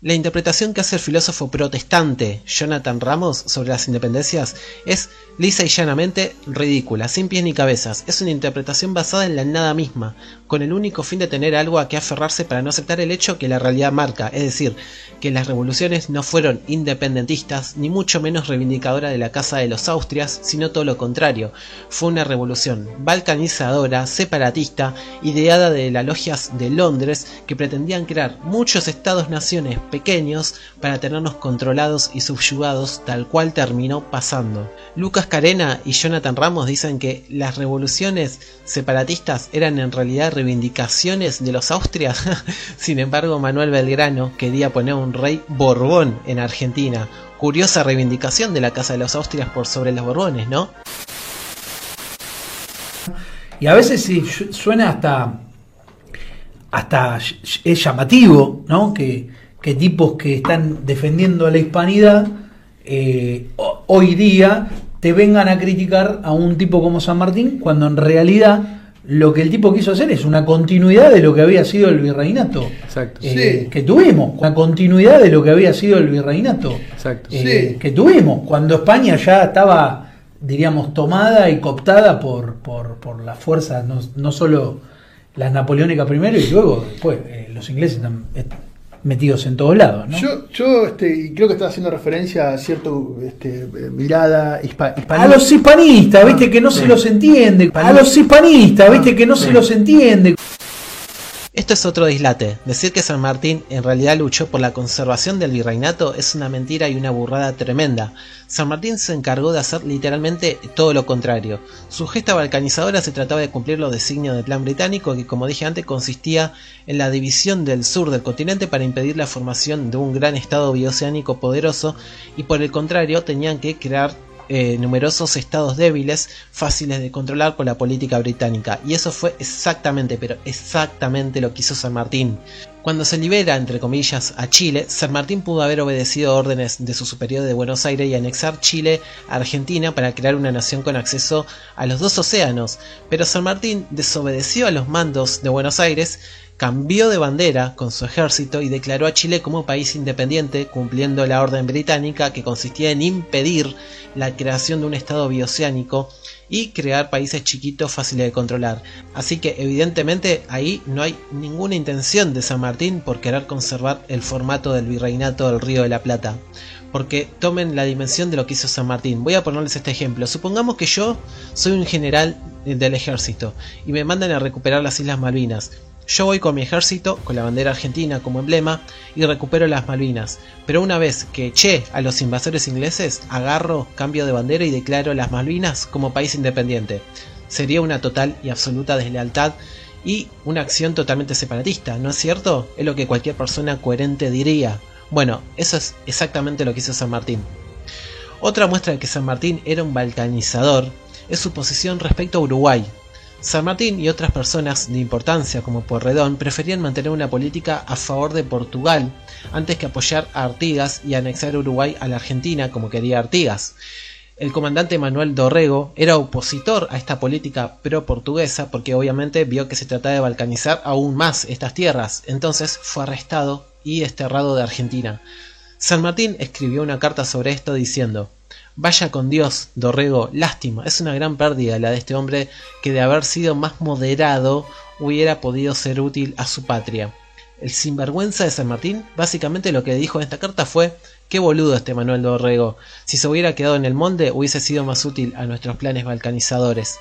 La interpretación que hace el filósofo protestante Jonathan Ramos sobre las independencias es lisa y llanamente ridícula, sin pies ni cabezas. Es una interpretación basada en la nada misma, con el único fin de tener algo a que aferrarse para no aceptar el hecho que la realidad marca, es decir, que las revoluciones no fueron independentistas, ni mucho menos reivindicadoras de la Casa de los Austrias, sino todo lo contrario. Fue una revolución balcanizadora, separatista, ideada de las logias de Londres que pretendían crear muchos estados-naciones pequeños para tenernos controlados y subyugados tal cual terminó pasando. Lucas Carena y Jonathan Ramos dicen que las revoluciones separatistas eran en realidad reivindicaciones de los Austrias. Sin embargo, Manuel Belgrano quería poner un rey Borbón en Argentina. Curiosa reivindicación de la Casa de los Austrias por sobre los Borbones, ¿no? Y a veces sí, su- suena hasta, hasta es llamativo, ¿no? Que, que tipos que están defendiendo a la hispanidad eh, ho- hoy día te vengan a criticar a un tipo como San Martín cuando en realidad lo que el tipo quiso hacer es una continuidad de lo que había sido el virreinato Exacto. eh, Sí. que tuvimos, una continuidad de lo que había sido el virreinato Exacto. eh, Sí. que tuvimos cuando España ya estaba, diríamos, tomada y cooptada por, por, por las fuerzas, no, no solo las napoleónicas primero y luego después eh, los ingleses eh, metidos en todos lados. ¿no? Yo, yo este, y creo que estaba haciendo referencia a cierta este, mirada hispa- a hispanista. los hispanistas, viste que no se los entiende. A los hispanistas, viste que no se los entiende. Esto es otro dislate. Decir que San Martín en realidad luchó por la conservación del virreinato es una mentira y una burrada tremenda. San Martín se encargó de hacer literalmente todo lo contrario. Su gesta balcanizadora se trataba de cumplir los designios del plan británico que como dije antes consistía en la división del sur del continente para impedir la formación de un gran estado bioceánico poderoso y por el contrario tenían que crear eh, numerosos estados débiles fáciles de controlar con la política británica. Y eso fue exactamente pero exactamente lo que hizo San Martín. Cuando se libera entre comillas a Chile San Martín pudo haber obedecido órdenes de su superior de Buenos Aires y anexar Chile a Argentina para crear una nación con acceso a los dos océanos. Pero San Martín desobedeció a los mandos de Buenos Aires cambió de bandera con su ejército y declaró a Chile como país independiente, cumpliendo la orden británica que consistía en impedir la creación de un estado bioceánico y crear países chiquitos fáciles de controlar. Así que evidentemente ahí no hay ninguna intención de San Martín por querer conservar el formato del virreinato del Río de la Plata. Porque tomen la dimensión de lo que hizo San Martín. Voy a ponerles este ejemplo. Supongamos que yo soy un general del ejército y me mandan a recuperar las Islas Malvinas. Yo voy con mi ejército, con la bandera argentina como emblema, y recupero las Malvinas. Pero una vez que eché a los invasores ingleses, agarro, cambio de bandera y declaro las Malvinas como país independiente. Sería una total y absoluta deslealtad y una acción totalmente separatista, ¿no es cierto? Es lo que cualquier persona coherente diría. Bueno, eso es exactamente lo que hizo San Martín. Otra muestra de que San Martín era un balcanizador es su posición respecto a Uruguay. San Martín y otras personas de importancia como Porredón preferían mantener una política a favor de Portugal antes que apoyar a Artigas y anexar Uruguay a la Argentina como quería Artigas. El comandante Manuel Dorrego era opositor a esta política pro-portuguesa porque obviamente vio que se trataba de balcanizar aún más estas tierras, entonces fue arrestado y desterrado de Argentina. San Martín escribió una carta sobre esto diciendo Vaya con Dios, Dorrego, lástima, es una gran pérdida la de este hombre que de haber sido más moderado hubiera podido ser útil a su patria. El sinvergüenza de San Martín básicamente lo que dijo en esta carta fue Qué boludo este Manuel Dorrego. Si se hubiera quedado en el molde hubiese sido más útil a nuestros planes balcanizadores.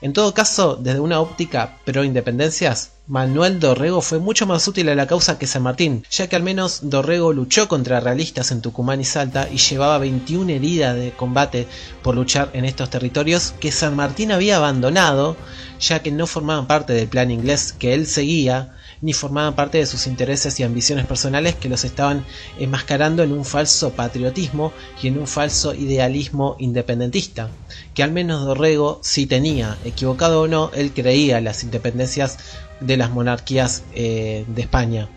En todo caso, desde una óptica pro independencias, Manuel Dorrego fue mucho más útil a la causa que San Martín, ya que al menos Dorrego luchó contra realistas en Tucumán y Salta y llevaba 21 heridas de combate por luchar en estos territorios que San Martín había abandonado, ya que no formaban parte del plan inglés que él seguía ni formaban parte de sus intereses y ambiciones personales que los estaban enmascarando en un falso patriotismo y en un falso idealismo independentista, que al menos Dorrego sí tenía, equivocado o no, él creía las independencias de las monarquías eh, de España.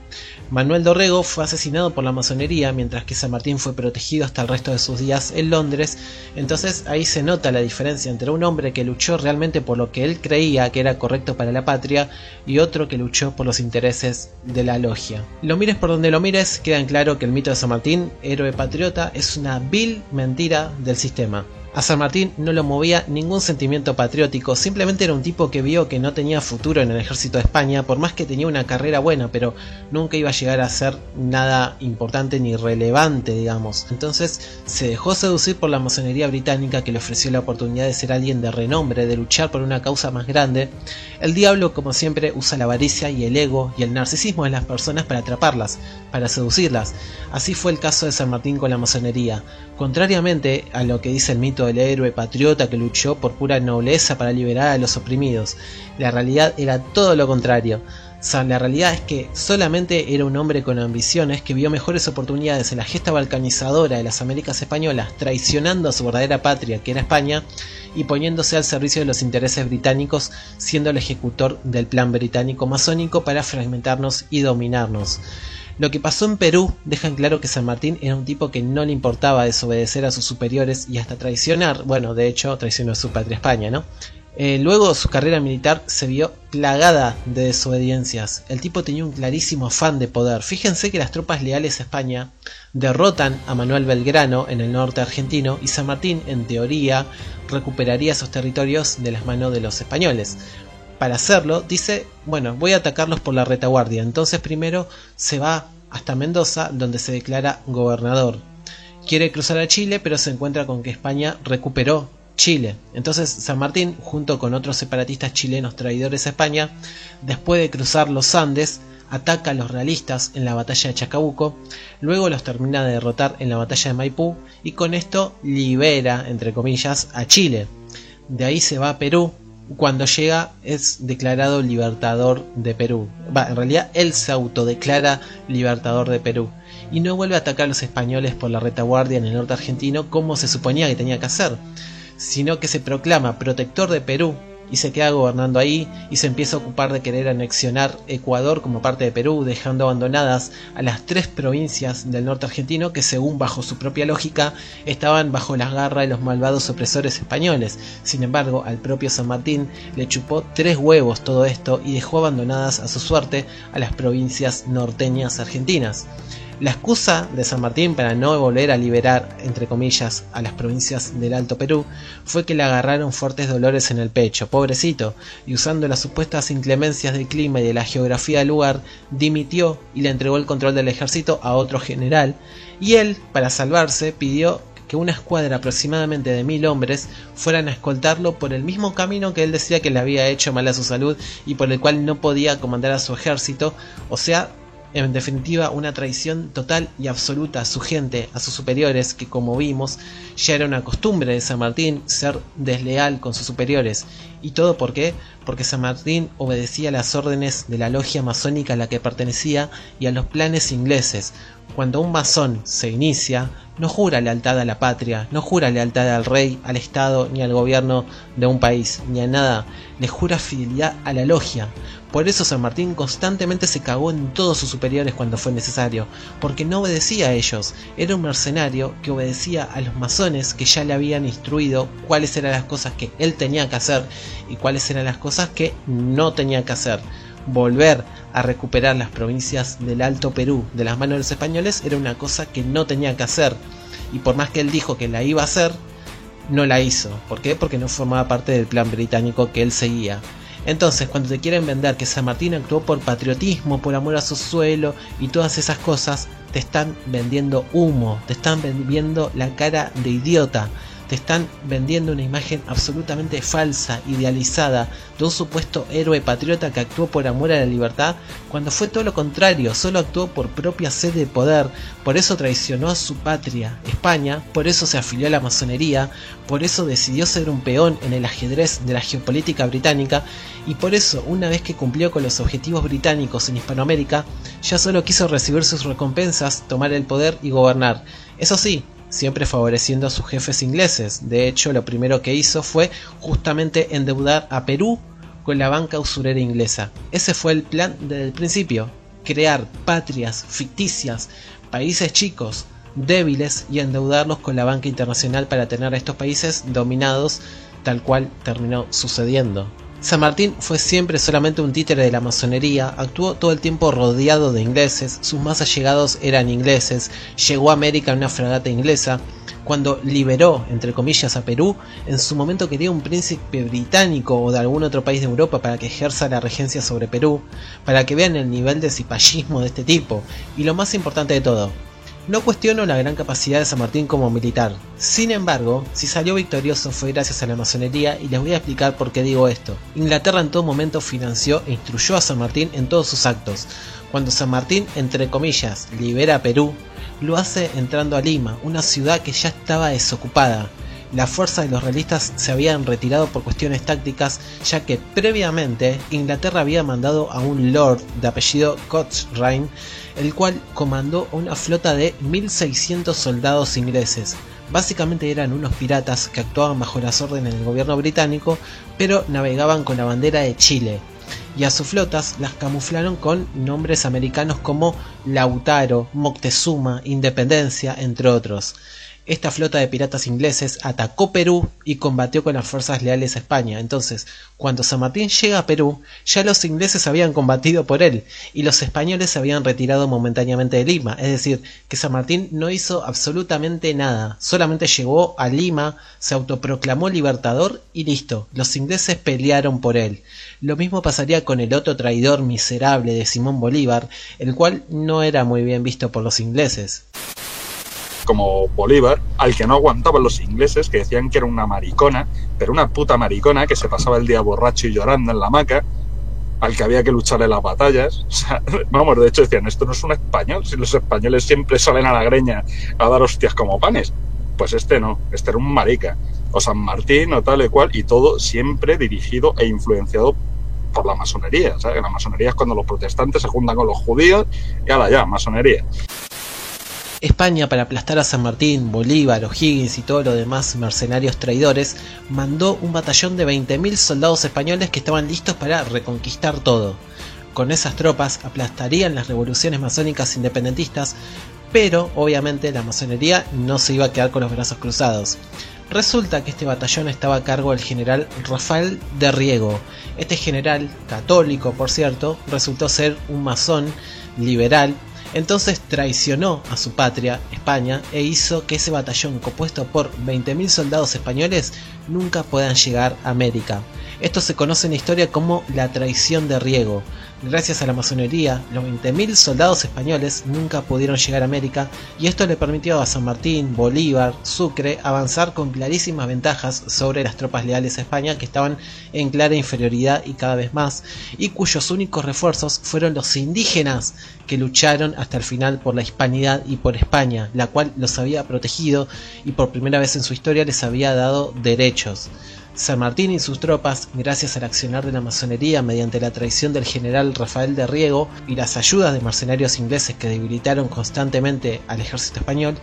Manuel Dorrego fue asesinado por la masonería mientras que San Martín fue protegido hasta el resto de sus días en Londres, entonces ahí se nota la diferencia entre un hombre que luchó realmente por lo que él creía que era correcto para la patria y otro que luchó por los intereses de la logia. Lo mires por donde lo mires, queda en claro que el mito de San Martín, héroe patriota, es una vil mentira del sistema. A San Martín no lo movía ningún sentimiento patriótico, simplemente era un tipo que vio que no tenía futuro en el ejército de España, por más que tenía una carrera buena, pero nunca iba a llegar a ser nada importante ni relevante, digamos. Entonces se dejó seducir por la masonería británica que le ofreció la oportunidad de ser alguien de renombre, de luchar por una causa más grande. El diablo, como siempre, usa la avaricia y el ego y el narcisismo de las personas para atraparlas, para seducirlas. Así fue el caso de San Martín con la masonería. Contrariamente a lo que dice el mito del héroe patriota que luchó por pura nobleza para liberar a los oprimidos, la realidad era todo lo contrario. la realidad es que solamente era un hombre con ambiciones que vio mejores oportunidades en la gesta balcanizadora de las Américas españolas, traicionando a su verdadera patria, que era España, y poniéndose al servicio de los intereses británicos, siendo el ejecutor del plan británico masónico para fragmentarnos y dominarnos. Lo que pasó en Perú deja claro que San Martín era un tipo que no le importaba desobedecer a sus superiores y hasta traicionar, bueno, de hecho traicionó a su patria España, ¿no? Eh, luego su carrera militar se vio plagada de desobediencias. El tipo tenía un clarísimo afán de poder. Fíjense que las tropas leales a España derrotan a Manuel Belgrano en el norte argentino y San Martín, en teoría, recuperaría esos territorios de las manos de los españoles para hacerlo, dice, bueno, voy a atacarlos por la retaguardia. Entonces primero se va hasta Mendoza, donde se declara gobernador. Quiere cruzar a Chile, pero se encuentra con que España recuperó Chile. Entonces San Martín, junto con otros separatistas chilenos traidores a España, después de cruzar los Andes, ataca a los realistas en la batalla de Chacabuco, luego los termina de derrotar en la batalla de Maipú y con esto libera, entre comillas, a Chile. De ahí se va a Perú, cuando llega es declarado libertador de Perú. Va, en realidad él se autodeclara libertador de Perú y no vuelve a atacar a los españoles por la retaguardia en el norte argentino como se suponía que tenía que hacer, sino que se proclama protector de Perú y se queda gobernando ahí y se empieza a ocupar de querer anexionar Ecuador como parte de Perú, dejando abandonadas a las tres provincias del norte argentino que según bajo su propia lógica estaban bajo las garras de los malvados opresores españoles. Sin embargo, al propio San Martín le chupó tres huevos todo esto y dejó abandonadas a su suerte a las provincias norteñas argentinas. La excusa de San Martín para no volver a liberar, entre comillas, a las provincias del Alto Perú fue que le agarraron fuertes dolores en el pecho, pobrecito, y usando las supuestas inclemencias del clima y de la geografía del lugar, dimitió y le entregó el control del ejército a otro general, y él, para salvarse, pidió que una escuadra aproximadamente de mil hombres fueran a escoltarlo por el mismo camino que él decía que le había hecho mal a su salud y por el cual no podía comandar a su ejército, o sea, en definitiva, una traición total y absoluta a su gente, a sus superiores, que como vimos, ya era una costumbre de San Martín ser desleal con sus superiores. ¿Y todo por qué? porque San Martín obedecía las órdenes de la logia masónica a la que pertenecía y a los planes ingleses. Cuando un masón se inicia, no jura lealtad a la patria, no jura lealtad al rey, al Estado, ni al gobierno de un país, ni a nada, le jura fidelidad a la logia. Por eso San Martín constantemente se cagó en todos sus superiores cuando fue necesario, porque no obedecía a ellos, era un mercenario que obedecía a los masones que ya le habían instruido cuáles eran las cosas que él tenía que hacer y cuáles eran las cosas que no tenía que hacer. Volver a recuperar las provincias del Alto Perú de las manos de los españoles era una cosa que no tenía que hacer. Y por más que él dijo que la iba a hacer, no la hizo. ¿Por qué? Porque no formaba parte del plan británico que él seguía. Entonces, cuando te quieren vender que San Martín actuó por patriotismo, por amor a su suelo y todas esas cosas, te están vendiendo humo, te están vendiendo la cara de idiota te están vendiendo una imagen absolutamente falsa, idealizada, de un supuesto héroe patriota que actuó por amor a la libertad, cuando fue todo lo contrario, solo actuó por propia sed de poder, por eso traicionó a su patria, España, por eso se afilió a la masonería, por eso decidió ser un peón en el ajedrez de la geopolítica británica, y por eso, una vez que cumplió con los objetivos británicos en Hispanoamérica, ya solo quiso recibir sus recompensas, tomar el poder y gobernar. Eso sí, siempre favoreciendo a sus jefes ingleses. De hecho, lo primero que hizo fue justamente endeudar a Perú con la banca usurera inglesa. Ese fue el plan desde el principio, crear patrias ficticias, países chicos, débiles y endeudarlos con la banca internacional para tener a estos países dominados tal cual terminó sucediendo. San Martín fue siempre solamente un títere de la masonería, actuó todo el tiempo rodeado de ingleses, sus más allegados eran ingleses, llegó a América en una fragata inglesa, cuando liberó, entre comillas, a Perú, en su momento quería un príncipe británico o de algún otro país de Europa para que ejerza la regencia sobre Perú, para que vean el nivel de cipallismo de este tipo, y lo más importante de todo, no cuestiono la gran capacidad de San Martín como militar. Sin embargo, si salió victorioso fue gracias a la masonería y les voy a explicar por qué digo esto. Inglaterra en todo momento financió e instruyó a San Martín en todos sus actos. Cuando San Martín, entre comillas, libera a Perú, lo hace entrando a Lima, una ciudad que ya estaba desocupada. La fuerza de los realistas se habían retirado por cuestiones tácticas, ya que previamente Inglaterra había mandado a un lord de apellido Cochrane el cual comandó una flota de 1600 soldados ingleses. Básicamente eran unos piratas que actuaban bajo las órdenes del gobierno británico, pero navegaban con la bandera de Chile. Y a sus flotas las camuflaron con nombres americanos como Lautaro, Moctezuma, Independencia, entre otros. Esta flota de piratas ingleses atacó Perú y combatió con las fuerzas leales a España. Entonces, cuando San Martín llega a Perú, ya los ingleses habían combatido por él y los españoles se habían retirado momentáneamente de Lima. Es decir, que San Martín no hizo absolutamente nada. Solamente llegó a Lima, se autoproclamó libertador y listo. Los ingleses pelearon por él. Lo mismo pasaría con el otro traidor miserable de Simón Bolívar, el cual no era muy bien visto por los ingleses como Bolívar, al que no aguantaban los ingleses, que decían que era una maricona, pero una puta maricona que se pasaba el día borracho y llorando en la hamaca, al que había que lucharle las batallas. Vamos, de hecho decían, esto no es un español, si los españoles siempre salen a la greña a dar hostias como panes. Pues este no, este era un marica. O San Martín o tal y cual, y todo siempre dirigido e influenciado por la masonería. ¿sabes? La masonería es cuando los protestantes se juntan con los judíos y ahora ya, masonería. España, para aplastar a San Martín, Bolívar, O'Higgins y todos los demás mercenarios traidores, mandó un batallón de 20.000 soldados españoles que estaban listos para reconquistar todo. Con esas tropas aplastarían las revoluciones masónicas independentistas, pero obviamente la masonería no se iba a quedar con los brazos cruzados. Resulta que este batallón estaba a cargo del general Rafael de Riego. Este general, católico por cierto, resultó ser un masón liberal entonces traicionó a su patria, España, e hizo que ese batallón compuesto por 20.000 soldados españoles nunca puedan llegar a América. Esto se conoce en la historia como la traición de Riego. Gracias a la masonería, los 20.000 soldados españoles nunca pudieron llegar a América y esto le permitió a San Martín, Bolívar, Sucre avanzar con clarísimas ventajas sobre las tropas leales a España que estaban en clara inferioridad y cada vez más y cuyos únicos refuerzos fueron los indígenas que lucharon hasta el final por la hispanidad y por España, la cual los había protegido y por primera vez en su historia les había dado derechos. San Martín y sus tropas, gracias al accionar de la masonería mediante la traición del general Rafael de Riego y las ayudas de mercenarios ingleses que debilitaron constantemente al ejército español,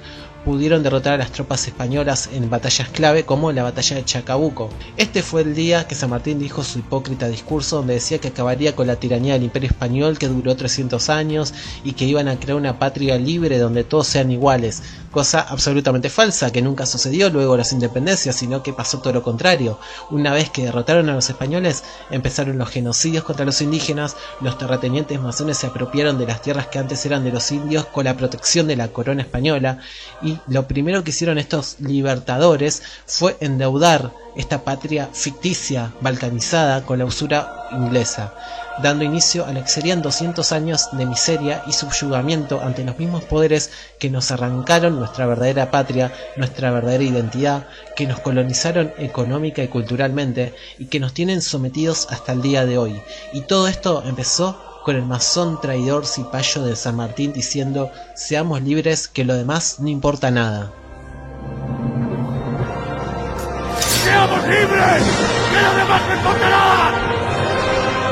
pudieron derrotar a las tropas españolas en batallas clave como la batalla de Chacabuco. Este fue el día que San Martín dijo su hipócrita discurso donde decía que acabaría con la tiranía del imperio español que duró 300 años y que iban a crear una patria libre donde todos sean iguales, cosa absolutamente falsa que nunca sucedió luego de las independencias, sino que pasó todo lo contrario. Una vez que derrotaron a los españoles, empezaron los genocidios contra los indígenas, los terratenientes masones se apropiaron de las tierras que antes eran de los indios con la protección de la corona española y lo primero que hicieron estos libertadores fue endeudar esta patria ficticia balcanizada con la usura inglesa, dando inicio a lo que serían 200 años de miseria y subyugamiento ante los mismos poderes que nos arrancaron nuestra verdadera patria, nuestra verdadera identidad, que nos colonizaron económica y culturalmente y que nos tienen sometidos hasta el día de hoy. Y todo esto empezó con el masón traidor cipayo de San Martín diciendo seamos libres que lo demás no importa nada. ¡Seamos libres! ¡Que lo demás no importará!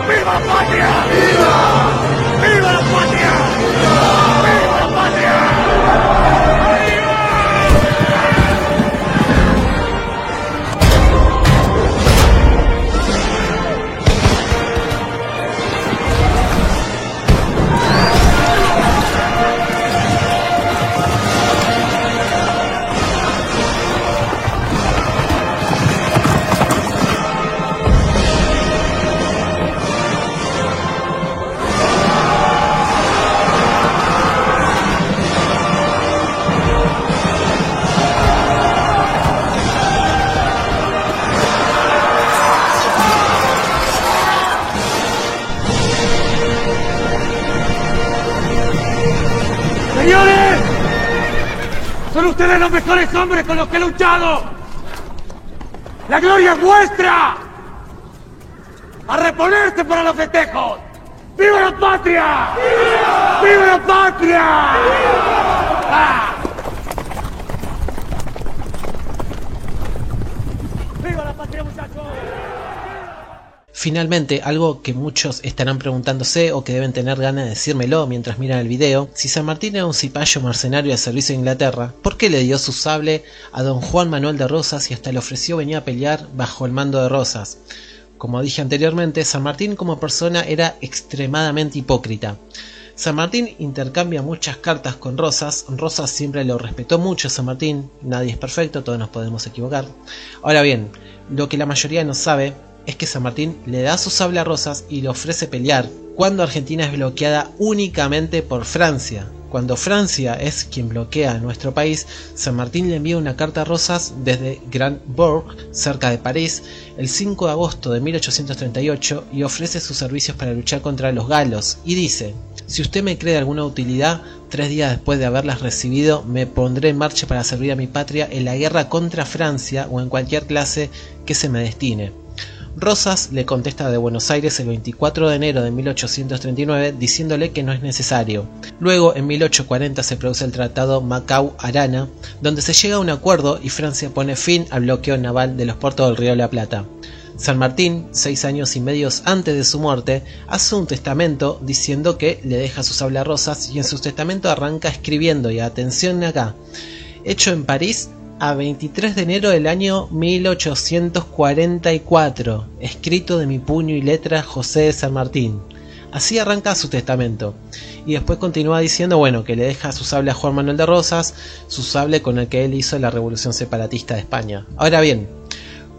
¡Viva la patria! ¡Viva! ¡Viva la patria! Finalmente, algo que muchos estarán preguntándose o que deben tener ganas de decírmelo mientras miran el video, si San Martín era un cipayo mercenario de servicio de Inglaterra, ¿por qué le dio su sable a don Juan Manuel de Rosas y hasta le ofreció venir a pelear bajo el mando de Rosas? Como dije anteriormente, San Martín como persona era extremadamente hipócrita. San Martín intercambia muchas cartas con Rosas, Rosas siempre lo respetó mucho San Martín, nadie es perfecto, todos nos podemos equivocar. Ahora bien, lo que la mayoría no sabe es que San Martín le da su sable a Rosas y le ofrece pelear, cuando Argentina es bloqueada únicamente por Francia. Cuando Francia es quien bloquea nuestro país, San Martín le envía una carta a Rosas desde Grand Bourg, cerca de París, el 5 de agosto de 1838 y ofrece sus servicios para luchar contra los galos y dice, si usted me cree de alguna utilidad, tres días después de haberlas recibido, me pondré en marcha para servir a mi patria en la guerra contra Francia o en cualquier clase que se me destine. Rosas le contesta de Buenos Aires el 24 de enero de 1839 diciéndole que no es necesario. Luego, en 1840 se produce el Tratado Macau-Arana, donde se llega a un acuerdo y Francia pone fin al bloqueo naval de los puertos del Río la Plata. San Martín, seis años y medios antes de su muerte, hace un testamento diciendo que le deja su sable a Rosas y en su testamento arranca escribiendo, y atención acá, hecho en París a 23 de enero del año 1844, escrito de mi puño y letra José de San Martín. Así arranca su testamento. Y después continúa diciendo, bueno, que le deja su sable a Juan Manuel de Rosas, su sable con el que él hizo la revolución separatista de España. Ahora bien,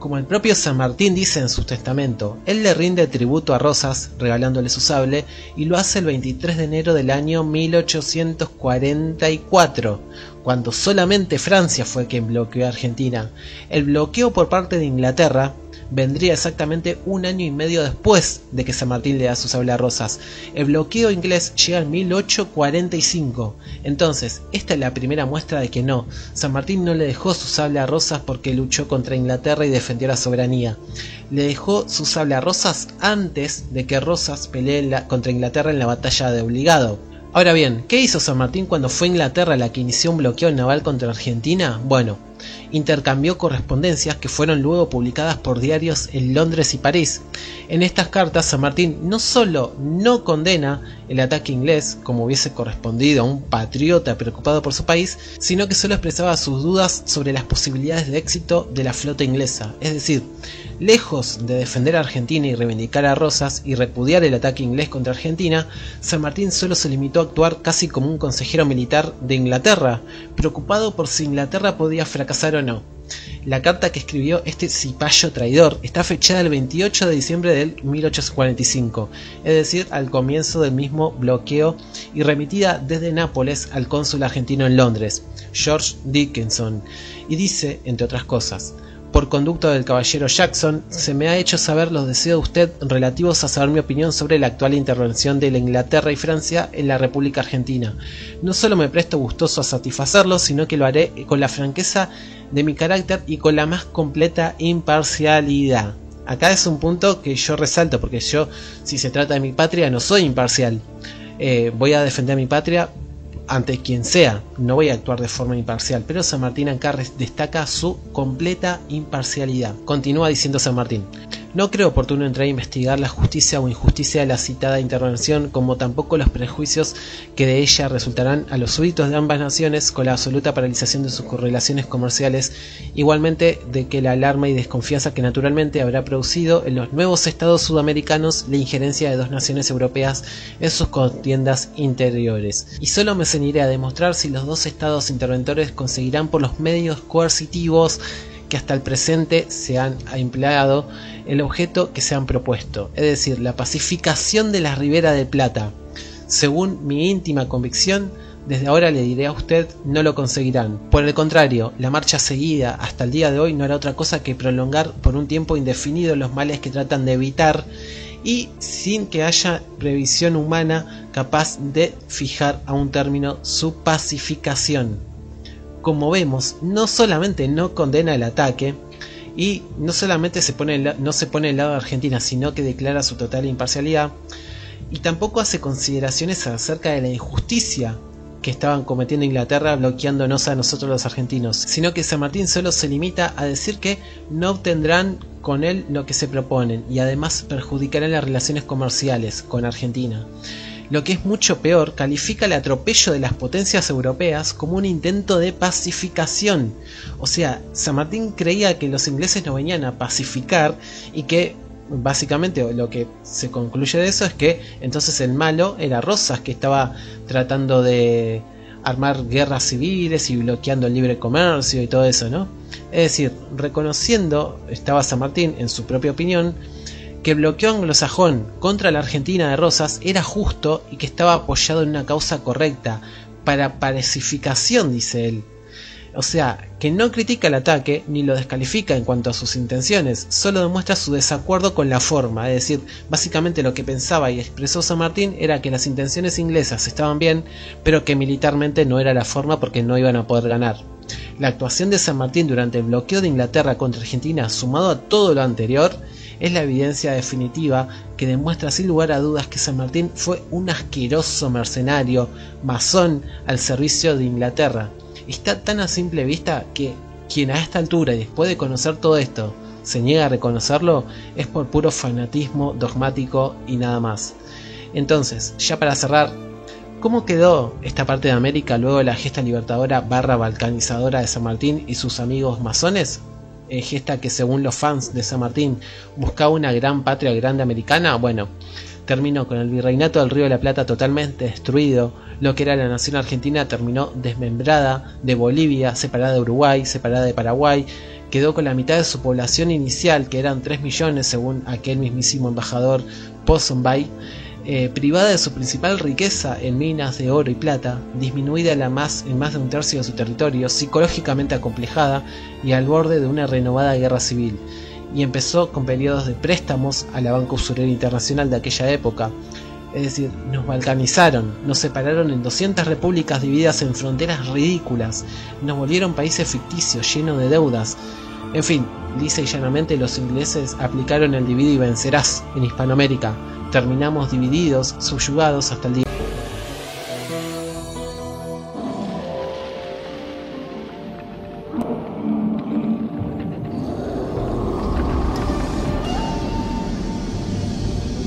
como el propio San Martín dice en su testamento, él le rinde tributo a Rosas regalándole su sable y lo hace el 23 de enero del año 1844, cuando solamente Francia fue quien bloqueó a Argentina. El bloqueo por parte de Inglaterra vendría exactamente un año y medio después de que San Martín le da su sable a Rosas. El bloqueo inglés llega en 1845. Entonces, esta es la primera muestra de que no, San Martín no le dejó su sable a Rosas porque luchó contra Inglaterra y defendió la soberanía. Le dejó su sable a Rosas antes de que Rosas pelee contra Inglaterra en la batalla de Obligado. Ahora bien, ¿qué hizo San Martín cuando fue Inglaterra la que inició un bloqueo naval contra Argentina? Bueno, intercambió correspondencias que fueron luego publicadas por diarios en Londres y París. En estas cartas San Martín no solo no condena el ataque inglés, como hubiese correspondido a un patriota preocupado por su país, sino que solo expresaba sus dudas sobre las posibilidades de éxito de la flota inglesa. Es decir, lejos de defender a Argentina y reivindicar a Rosas y repudiar el ataque inglés contra Argentina, San Martín solo se limitó a actuar casi como un consejero militar de Inglaterra, preocupado por si Inglaterra podía fracasar o no. La carta que escribió este cipayo traidor está fechada el 28 de diciembre del 1845, es decir, al comienzo del mismo bloqueo y remitida desde Nápoles al cónsul argentino en Londres, George Dickinson, y dice, entre otras cosas, por conducto del caballero Jackson, se me ha hecho saber los deseos de usted relativos a saber mi opinión sobre la actual intervención de la Inglaterra y Francia en la República Argentina. No solo me presto gustoso a satisfacerlo, sino que lo haré con la franqueza de mi carácter y con la más completa imparcialidad. Acá es un punto que yo resalto, porque yo, si se trata de mi patria, no soy imparcial. Eh, voy a defender a mi patria ante quien sea, no voy a actuar de forma imparcial, pero San Martín acá destaca su completa imparcialidad. Continúa diciendo San Martín. No creo oportuno entrar a investigar la justicia o injusticia de la citada intervención, como tampoco los prejuicios que de ella resultarán a los súbditos de ambas naciones con la absoluta paralización de sus correlaciones comerciales, igualmente de que la alarma y desconfianza que naturalmente habrá producido en los nuevos estados sudamericanos la injerencia de dos naciones europeas en sus contiendas interiores. Y solo me ceñiré a demostrar si los dos estados interventores conseguirán por los medios coercitivos que hasta el presente se han empleado el objeto que se han propuesto, es decir, la pacificación de la Ribera del Plata. Según mi íntima convicción, desde ahora le diré a usted, no lo conseguirán. Por el contrario, la marcha seguida hasta el día de hoy no hará otra cosa que prolongar por un tiempo indefinido los males que tratan de evitar y sin que haya previsión humana capaz de fijar a un término su pacificación como vemos, no solamente no condena el ataque, y no solamente se pone no se pone el lado de Argentina, sino que declara su total imparcialidad, y tampoco hace consideraciones acerca de la injusticia que estaban cometiendo Inglaterra bloqueándonos a nosotros los argentinos, sino que San Martín solo se limita a decir que no obtendrán con él lo que se proponen y además perjudicarán las relaciones comerciales con Argentina lo que es mucho peor, califica el atropello de las potencias europeas como un intento de pacificación. O sea, San Martín creía que los ingleses no venían a pacificar y que básicamente lo que se concluye de eso es que entonces el malo era Rosas que estaba tratando de armar guerras civiles y bloqueando el libre comercio y todo eso, ¿no? Es decir, reconociendo, estaba San Martín en su propia opinión, que bloqueo anglosajón contra la Argentina de Rosas era justo y que estaba apoyado en una causa correcta, para pacificación, dice él. O sea, que no critica el ataque ni lo descalifica en cuanto a sus intenciones, solo demuestra su desacuerdo con la forma, es decir, básicamente lo que pensaba y expresó San Martín era que las intenciones inglesas estaban bien, pero que militarmente no era la forma porque no iban a poder ganar. La actuación de San Martín durante el bloqueo de Inglaterra contra Argentina, sumado a todo lo anterior, es la evidencia definitiva que demuestra sin lugar a dudas que San Martín fue un asqueroso mercenario, masón al servicio de Inglaterra. Está tan a simple vista que quien a esta altura y después de conocer todo esto se niega a reconocerlo es por puro fanatismo dogmático y nada más. Entonces, ya para cerrar, ¿cómo quedó esta parte de América luego de la gesta libertadora barra balcanizadora de San Martín y sus amigos masones? Eh, gesta que según los fans de San Martín buscaba una gran patria grande americana, bueno, terminó con el virreinato del Río de la Plata totalmente destruido, lo que era la nación argentina terminó desmembrada de Bolivia, separada de Uruguay, separada de Paraguay, quedó con la mitad de su población inicial, que eran 3 millones según aquel mismísimo embajador Ponsonby, eh, privada de su principal riqueza en minas de oro y plata, disminuida en más de un tercio de su territorio, psicológicamente acomplejada y al borde de una renovada guerra civil, y empezó con periodos de préstamos a la Banca Usurera Internacional de aquella época. Es decir, nos balcanizaron, nos separaron en 200 repúblicas divididas en fronteras ridículas, nos volvieron países ficticios llenos de deudas. En fin, lisa y llanamente los ingleses aplicaron el divide y vencerás en Hispanoamérica, terminamos divididos, subyugados hasta el día.